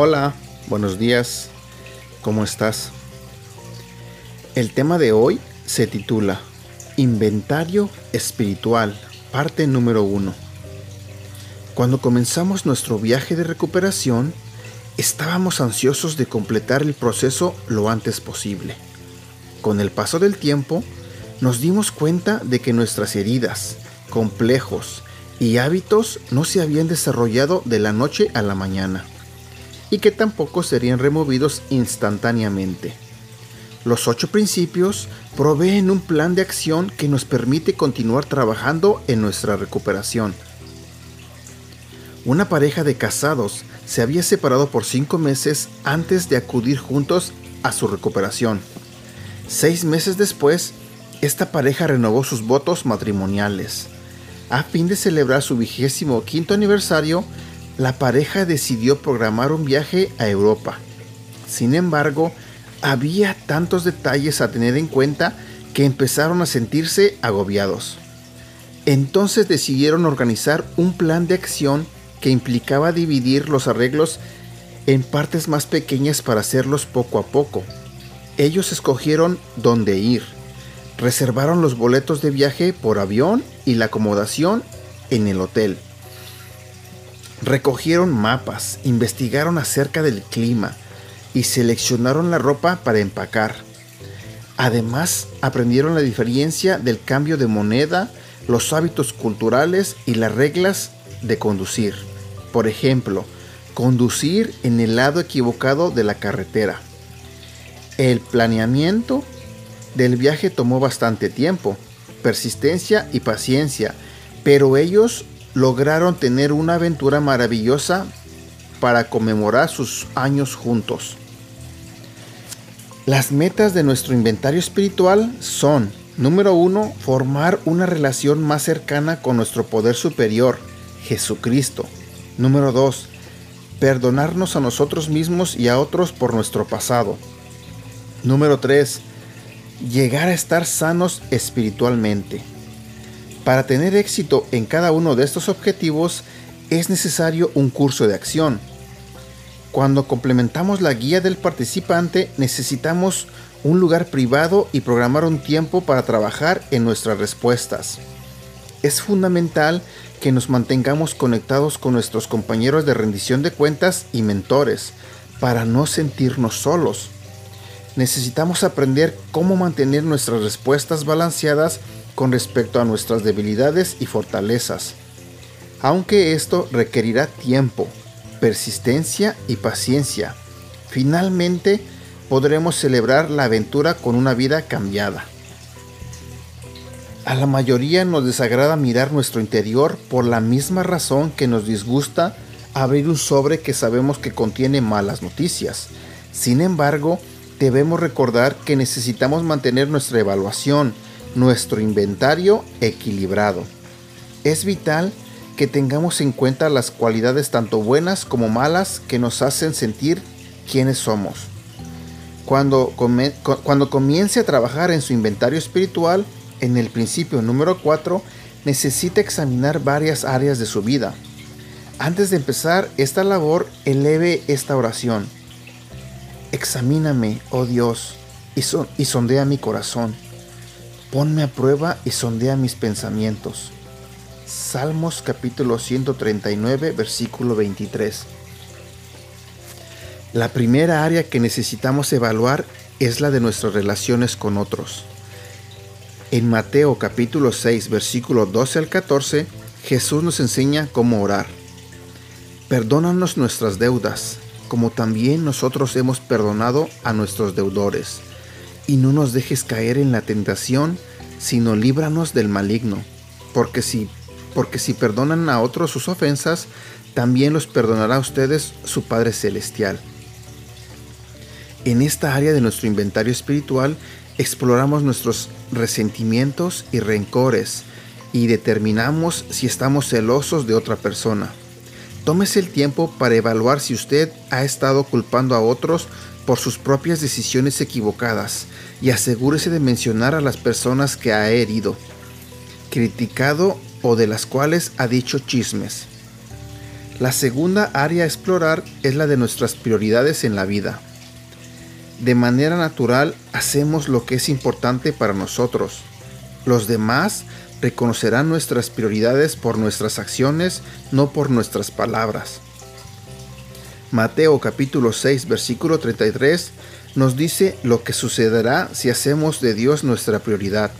Hola, buenos días, ¿cómo estás? El tema de hoy se titula Inventario Espiritual, parte número 1. Cuando comenzamos nuestro viaje de recuperación, estábamos ansiosos de completar el proceso lo antes posible. Con el paso del tiempo, nos dimos cuenta de que nuestras heridas, complejos y hábitos no se habían desarrollado de la noche a la mañana y que tampoco serían removidos instantáneamente. Los ocho principios proveen un plan de acción que nos permite continuar trabajando en nuestra recuperación. Una pareja de casados se había separado por cinco meses antes de acudir juntos a su recuperación. Seis meses después, esta pareja renovó sus votos matrimoniales. A fin de celebrar su vigésimo quinto aniversario, la pareja decidió programar un viaje a Europa. Sin embargo, había tantos detalles a tener en cuenta que empezaron a sentirse agobiados. Entonces decidieron organizar un plan de acción que implicaba dividir los arreglos en partes más pequeñas para hacerlos poco a poco. Ellos escogieron dónde ir, reservaron los boletos de viaje por avión y la acomodación en el hotel. Recogieron mapas, investigaron acerca del clima y seleccionaron la ropa para empacar. Además, aprendieron la diferencia del cambio de moneda, los hábitos culturales y las reglas de conducir. Por ejemplo, conducir en el lado equivocado de la carretera. El planeamiento del viaje tomó bastante tiempo, persistencia y paciencia, pero ellos lograron tener una aventura maravillosa para conmemorar sus años juntos. Las metas de nuestro inventario espiritual son, número uno, formar una relación más cercana con nuestro poder superior, Jesucristo. Número 2. Perdonarnos a nosotros mismos y a otros por nuestro pasado. Número 3. Llegar a estar sanos espiritualmente. Para tener éxito en cada uno de estos objetivos es necesario un curso de acción. Cuando complementamos la guía del participante necesitamos un lugar privado y programar un tiempo para trabajar en nuestras respuestas. Es fundamental que nos mantengamos conectados con nuestros compañeros de rendición de cuentas y mentores para no sentirnos solos. Necesitamos aprender cómo mantener nuestras respuestas balanceadas con respecto a nuestras debilidades y fortalezas, aunque esto requerirá tiempo, persistencia y paciencia. Finalmente, podremos celebrar la aventura con una vida cambiada. A la mayoría nos desagrada mirar nuestro interior por la misma razón que nos disgusta abrir un sobre que sabemos que contiene malas noticias. Sin embargo, debemos recordar que necesitamos mantener nuestra evaluación, nuestro inventario equilibrado. Es vital que tengamos en cuenta las cualidades tanto buenas como malas que nos hacen sentir quiénes somos. Cuando, cuando comience a trabajar en su inventario espiritual, en el principio número 4, necesita examinar varias áreas de su vida. Antes de empezar esta labor, eleve esta oración. Examíname, oh Dios, y, y sondea mi corazón. Ponme a prueba y sondea mis pensamientos. Salmos capítulo 139, versículo 23. La primera área que necesitamos evaluar es la de nuestras relaciones con otros. En Mateo capítulo 6 versículo 12 al 14, Jesús nos enseña cómo orar. Perdónanos nuestras deudas, como también nosotros hemos perdonado a nuestros deudores. Y no nos dejes caer en la tentación, sino líbranos del maligno. Porque si, porque si perdonan a otros sus ofensas, también los perdonará a ustedes su Padre Celestial. En esta área de nuestro inventario espiritual exploramos nuestros resentimientos y rencores y determinamos si estamos celosos de otra persona. Tómese el tiempo para evaluar si usted ha estado culpando a otros por sus propias decisiones equivocadas y asegúrese de mencionar a las personas que ha herido, criticado o de las cuales ha dicho chismes. La segunda área a explorar es la de nuestras prioridades en la vida. De manera natural hacemos lo que es importante para nosotros. Los demás reconocerán nuestras prioridades por nuestras acciones, no por nuestras palabras. Mateo capítulo 6 versículo 33 nos dice lo que sucederá si hacemos de Dios nuestra prioridad.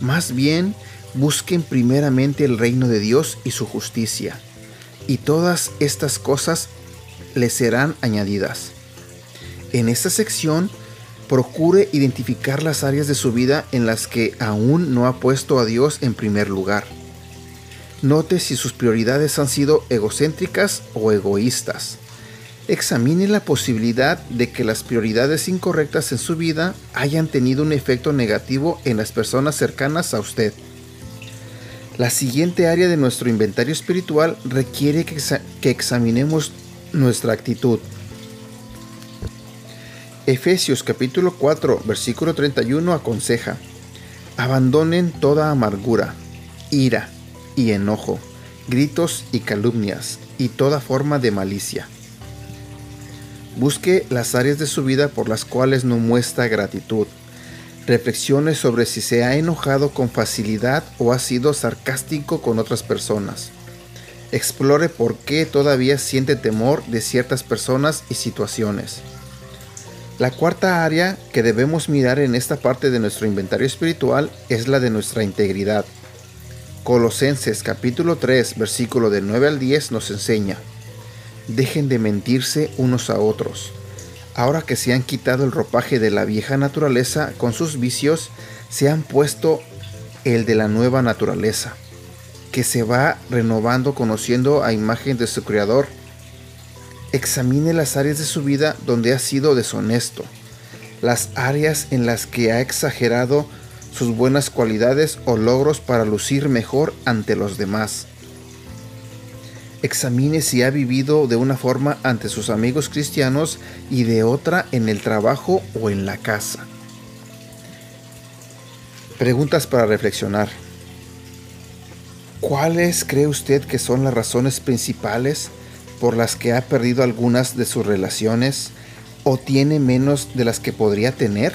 Más bien, busquen primeramente el reino de Dios y su justicia, y todas estas cosas les serán añadidas. En esta sección, procure identificar las áreas de su vida en las que aún no ha puesto a Dios en primer lugar. Note si sus prioridades han sido egocéntricas o egoístas. Examine la posibilidad de que las prioridades incorrectas en su vida hayan tenido un efecto negativo en las personas cercanas a usted. La siguiente área de nuestro inventario espiritual requiere que, que examinemos nuestra actitud. Efesios capítulo 4 versículo 31 aconseja, abandonen toda amargura, ira y enojo, gritos y calumnias y toda forma de malicia. Busque las áreas de su vida por las cuales no muestra gratitud. Reflexione sobre si se ha enojado con facilidad o ha sido sarcástico con otras personas. Explore por qué todavía siente temor de ciertas personas y situaciones. La cuarta área que debemos mirar en esta parte de nuestro inventario espiritual es la de nuestra integridad. Colosenses capítulo 3 versículo del 9 al 10 nos enseña, dejen de mentirse unos a otros. Ahora que se han quitado el ropaje de la vieja naturaleza con sus vicios, se han puesto el de la nueva naturaleza, que se va renovando conociendo a imagen de su Creador examine las áreas de su vida donde ha sido deshonesto, las áreas en las que ha exagerado sus buenas cualidades o logros para lucir mejor ante los demás. Examine si ha vivido de una forma ante sus amigos cristianos y de otra en el trabajo o en la casa. Preguntas para reflexionar. ¿Cuáles cree usted que son las razones principales por las que ha perdido algunas de sus relaciones o tiene menos de las que podría tener?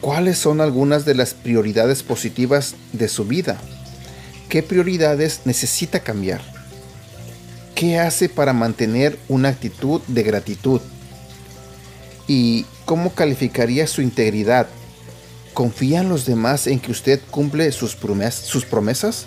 ¿Cuáles son algunas de las prioridades positivas de su vida? ¿Qué prioridades necesita cambiar? ¿Qué hace para mantener una actitud de gratitud? ¿Y cómo calificaría su integridad? ¿Confían los demás en que usted cumple sus, promesas?